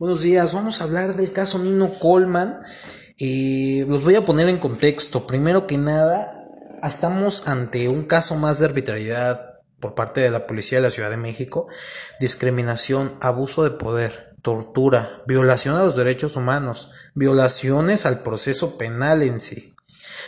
Buenos días, vamos a hablar del caso Nino Coleman. Eh, los voy a poner en contexto. Primero que nada, estamos ante un caso más de arbitrariedad por parte de la Policía de la Ciudad de México, discriminación, abuso de poder, tortura, violación a los derechos humanos, violaciones al proceso penal en sí.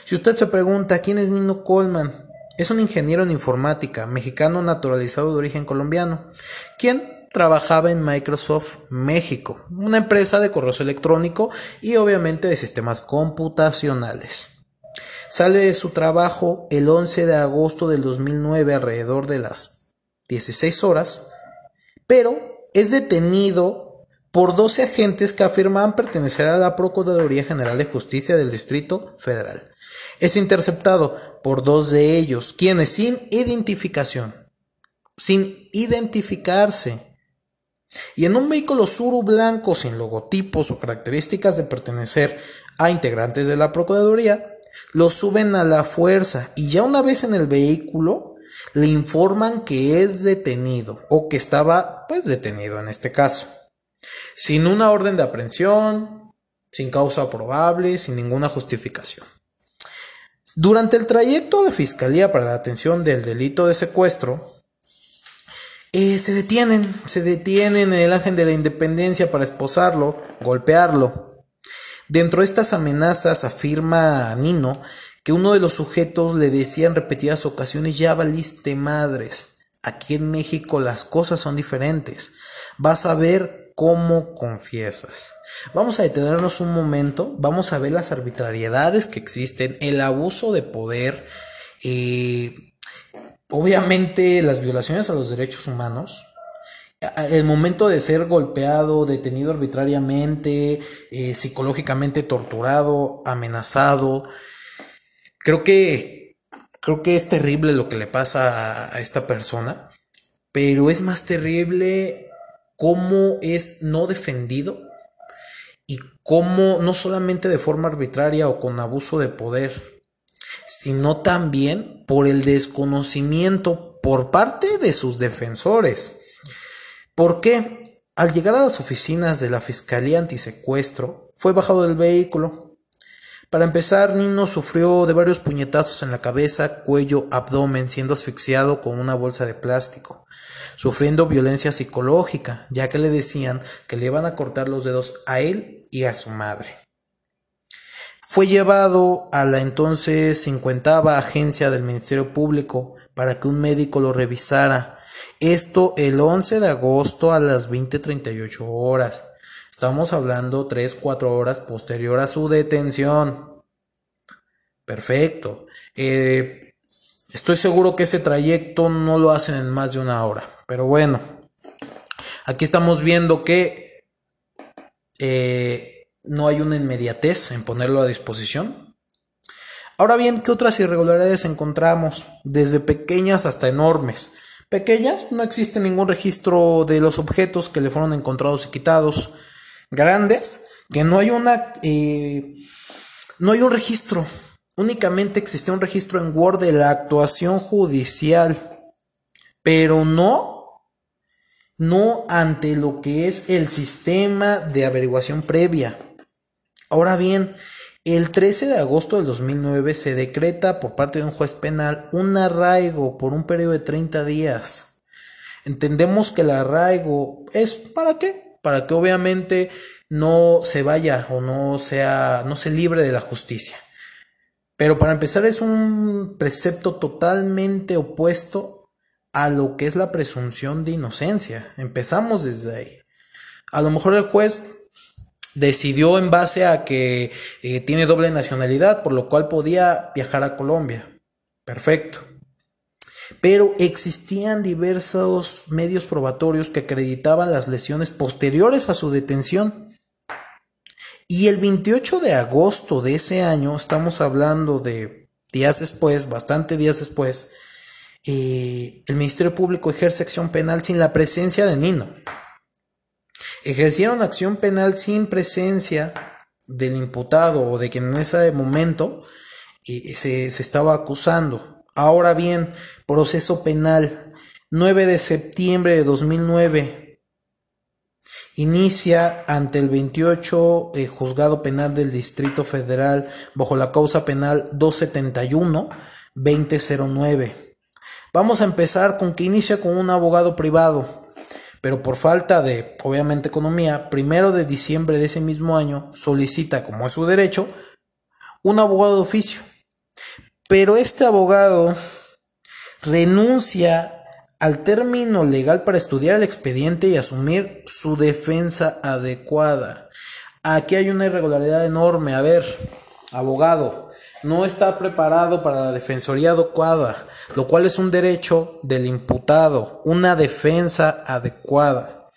Si usted se pregunta, ¿quién es Nino Coleman? Es un ingeniero en informática, mexicano naturalizado de origen colombiano, ¿Quién? Trabajaba en Microsoft México, una empresa de correo electrónico y obviamente de sistemas computacionales. Sale de su trabajo el 11 de agosto del 2009 alrededor de las 16 horas, pero es detenido por 12 agentes que afirman pertenecer a la Procuraduría General de Justicia del Distrito Federal. Es interceptado por dos de ellos, quienes sin identificación, sin identificarse, y en un vehículo suru blanco sin logotipos o características de pertenecer a integrantes de la Procuraduría, lo suben a la fuerza y ya una vez en el vehículo le informan que es detenido o que estaba pues detenido en este caso, sin una orden de aprehensión, sin causa probable, sin ninguna justificación. Durante el trayecto de fiscalía para la atención del delito de secuestro, eh, se detienen, se detienen en el ángel de la independencia para esposarlo, golpearlo. Dentro de estas amenazas afirma Nino que uno de los sujetos le decía en repetidas ocasiones ya valiste madres. Aquí en México las cosas son diferentes. Vas a ver cómo confiesas. Vamos a detenernos un momento, vamos a ver las arbitrariedades que existen, el abuso de poder, eh, obviamente las violaciones a los derechos humanos, el momento de ser golpeado, detenido arbitrariamente, eh, psicológicamente torturado, amenazado, creo que creo que es terrible lo que le pasa a, a esta persona, pero es más terrible cómo es no defendido y cómo no solamente de forma arbitraria o con abuso de poder, sino también por el desconocimiento por parte de sus defensores. ¿Por qué? Al llegar a las oficinas de la Fiscalía Antisecuestro, fue bajado del vehículo. Para empezar, Nino sufrió de varios puñetazos en la cabeza, cuello, abdomen, siendo asfixiado con una bolsa de plástico, sufriendo violencia psicológica, ya que le decían que le iban a cortar los dedos a él y a su madre. Fue llevado a la entonces cincuentava agencia del Ministerio Público para que un médico lo revisara. Esto el 11 de agosto a las 20:38 horas. Estamos hablando 3-4 horas posterior a su detención. Perfecto. Eh, estoy seguro que ese trayecto no lo hacen en más de una hora. Pero bueno, aquí estamos viendo que eh, no hay una inmediatez en ponerlo a disposición. Ahora bien, ¿qué otras irregularidades encontramos? Desde pequeñas hasta enormes. Pequeñas, no existe ningún registro de los objetos que le fueron encontrados y quitados. Grandes, que no hay una... Eh, no hay un registro. Únicamente existe un registro en Word de la actuación judicial. Pero no no ante lo que es el sistema de averiguación previa. Ahora bien, el 13 de agosto del 2009 se decreta por parte de un juez penal un arraigo por un periodo de 30 días. Entendemos que el arraigo es para qué? Para que obviamente no se vaya o no sea no se libre de la justicia. Pero para empezar es un precepto totalmente opuesto a lo que es la presunción de inocencia. Empezamos desde ahí. A lo mejor el juez decidió en base a que eh, tiene doble nacionalidad, por lo cual podía viajar a Colombia. Perfecto. Pero existían diversos medios probatorios que acreditaban las lesiones posteriores a su detención. Y el 28 de agosto de ese año, estamos hablando de días después, bastante días después, eh, el Ministerio Público ejerce acción penal sin la presencia de Nino ejercieron acción penal sin presencia del imputado o de quien en ese momento eh, se, estaba acusando. Ahora bien, proceso penal, 9 de septiembre de 2009. inicia ante el 28 eh, Juzgado Penal del Distrito Federal bajo la causa penal 271-2009. Vamos a empezar con que inicia con un abogado privado, pero por falta de, obviamente, economía, primero de diciembre de ese mismo año solicita, como es su derecho, un abogado de oficio. Pero este abogado renuncia al término legal para estudiar el expediente y asumir su defensa adecuada. Aquí hay una irregularidad enorme. A ver, abogado, no está preparado para la defensoría adecuada, lo cual es un derecho del imputado, una defensa adecuada.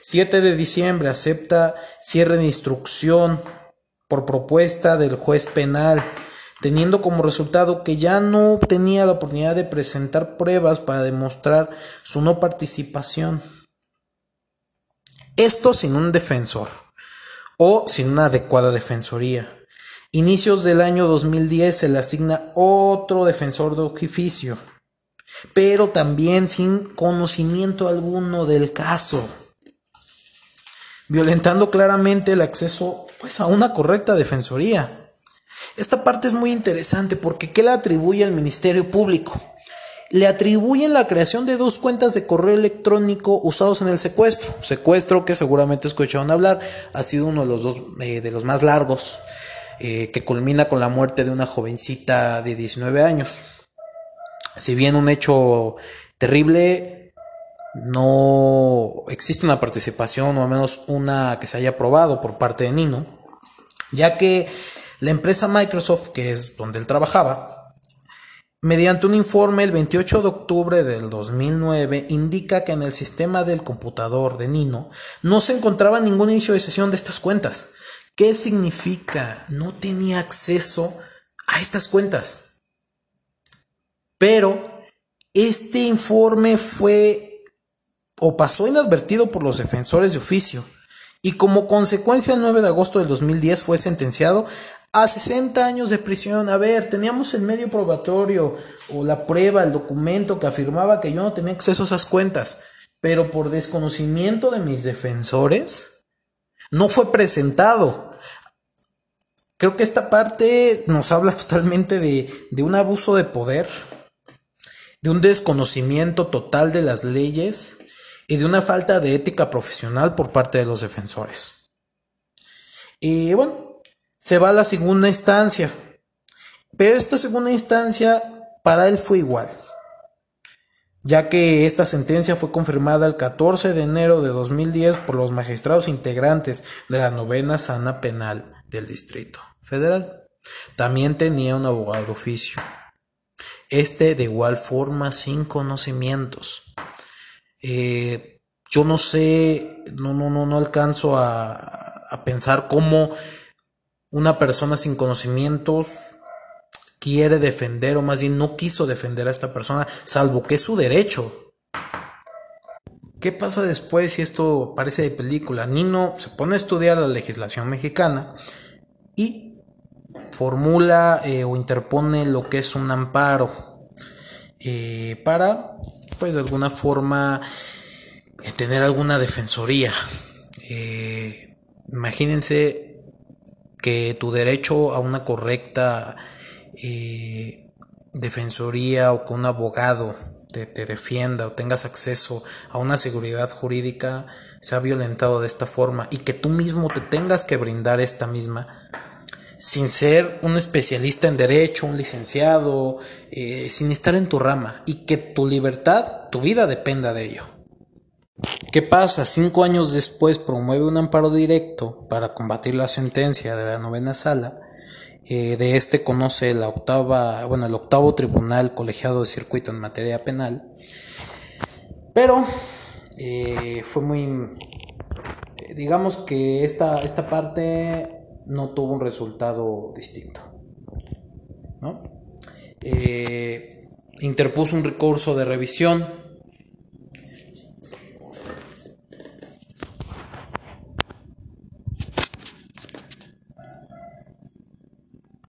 7 de diciembre acepta cierre de instrucción por propuesta del juez penal teniendo como resultado que ya no tenía la oportunidad de presentar pruebas para demostrar su no participación. Esto sin un defensor o sin una adecuada defensoría. Inicios del año 2010 se le asigna otro defensor de oficio, pero también sin conocimiento alguno del caso, violentando claramente el acceso pues, a una correcta defensoría. Esta parte es muy interesante porque ¿qué le atribuye al Ministerio Público? Le atribuyen la creación de dos cuentas de correo electrónico usados en el secuestro. Secuestro que seguramente escucharon hablar, ha sido uno de los, dos, eh, de los más largos, eh, que culmina con la muerte de una jovencita de 19 años. Si bien un hecho terrible, no existe una participación o al menos una que se haya aprobado por parte de Nino, ya que la empresa Microsoft, que es donde él trabajaba, mediante un informe el 28 de octubre del 2009, indica que en el sistema del computador de Nino no se encontraba ningún inicio de sesión de estas cuentas. ¿Qué significa? No tenía acceso a estas cuentas. Pero este informe fue o pasó inadvertido por los defensores de oficio y como consecuencia el 9 de agosto del 2010 fue sentenciado a 60 años de prisión. A ver, teníamos el medio probatorio o la prueba, el documento que afirmaba que yo no tenía acceso a esas cuentas, pero por desconocimiento de mis defensores, no fue presentado. Creo que esta parte nos habla totalmente de, de un abuso de poder, de un desconocimiento total de las leyes y de una falta de ética profesional por parte de los defensores. Y bueno, se va a la segunda instancia. Pero esta segunda instancia para él fue igual, ya que esta sentencia fue confirmada el 14 de enero de 2010 por los magistrados integrantes de la novena sana penal del Distrito Federal. También tenía un abogado de oficio. Este de igual forma sin conocimientos. Eh, yo no sé, no, no, no, no alcanzo a, a pensar cómo una persona sin conocimientos quiere defender o más bien no quiso defender a esta persona, salvo que es su derecho. ¿Qué pasa después si esto parece de película? Nino se pone a estudiar la legislación mexicana y formula eh, o interpone lo que es un amparo eh, para, pues de alguna forma, eh, tener alguna defensoría. imagínense que tu derecho a una correcta eh, defensoría o que un abogado te, te, defienda o tengas acceso a una seguridad jurídica se ha violentado de esta forma y que tú mismo te tengas que brindar esta misma sin ser un especialista en derecho, un licenciado, eh, sin estar en tu rama y que tu libertad, tu vida dependa de ello. ¿Qué pasa? Cinco años después promueve un amparo directo para combatir la sentencia de la novena sala. Eh, de este conoce la octava, bueno, el octavo tribunal colegiado de circuito en materia penal. Pero eh, fue muy, digamos que esta, esta parte no tuvo un resultado distinto. ¿no? Eh, interpuso un recurso de revisión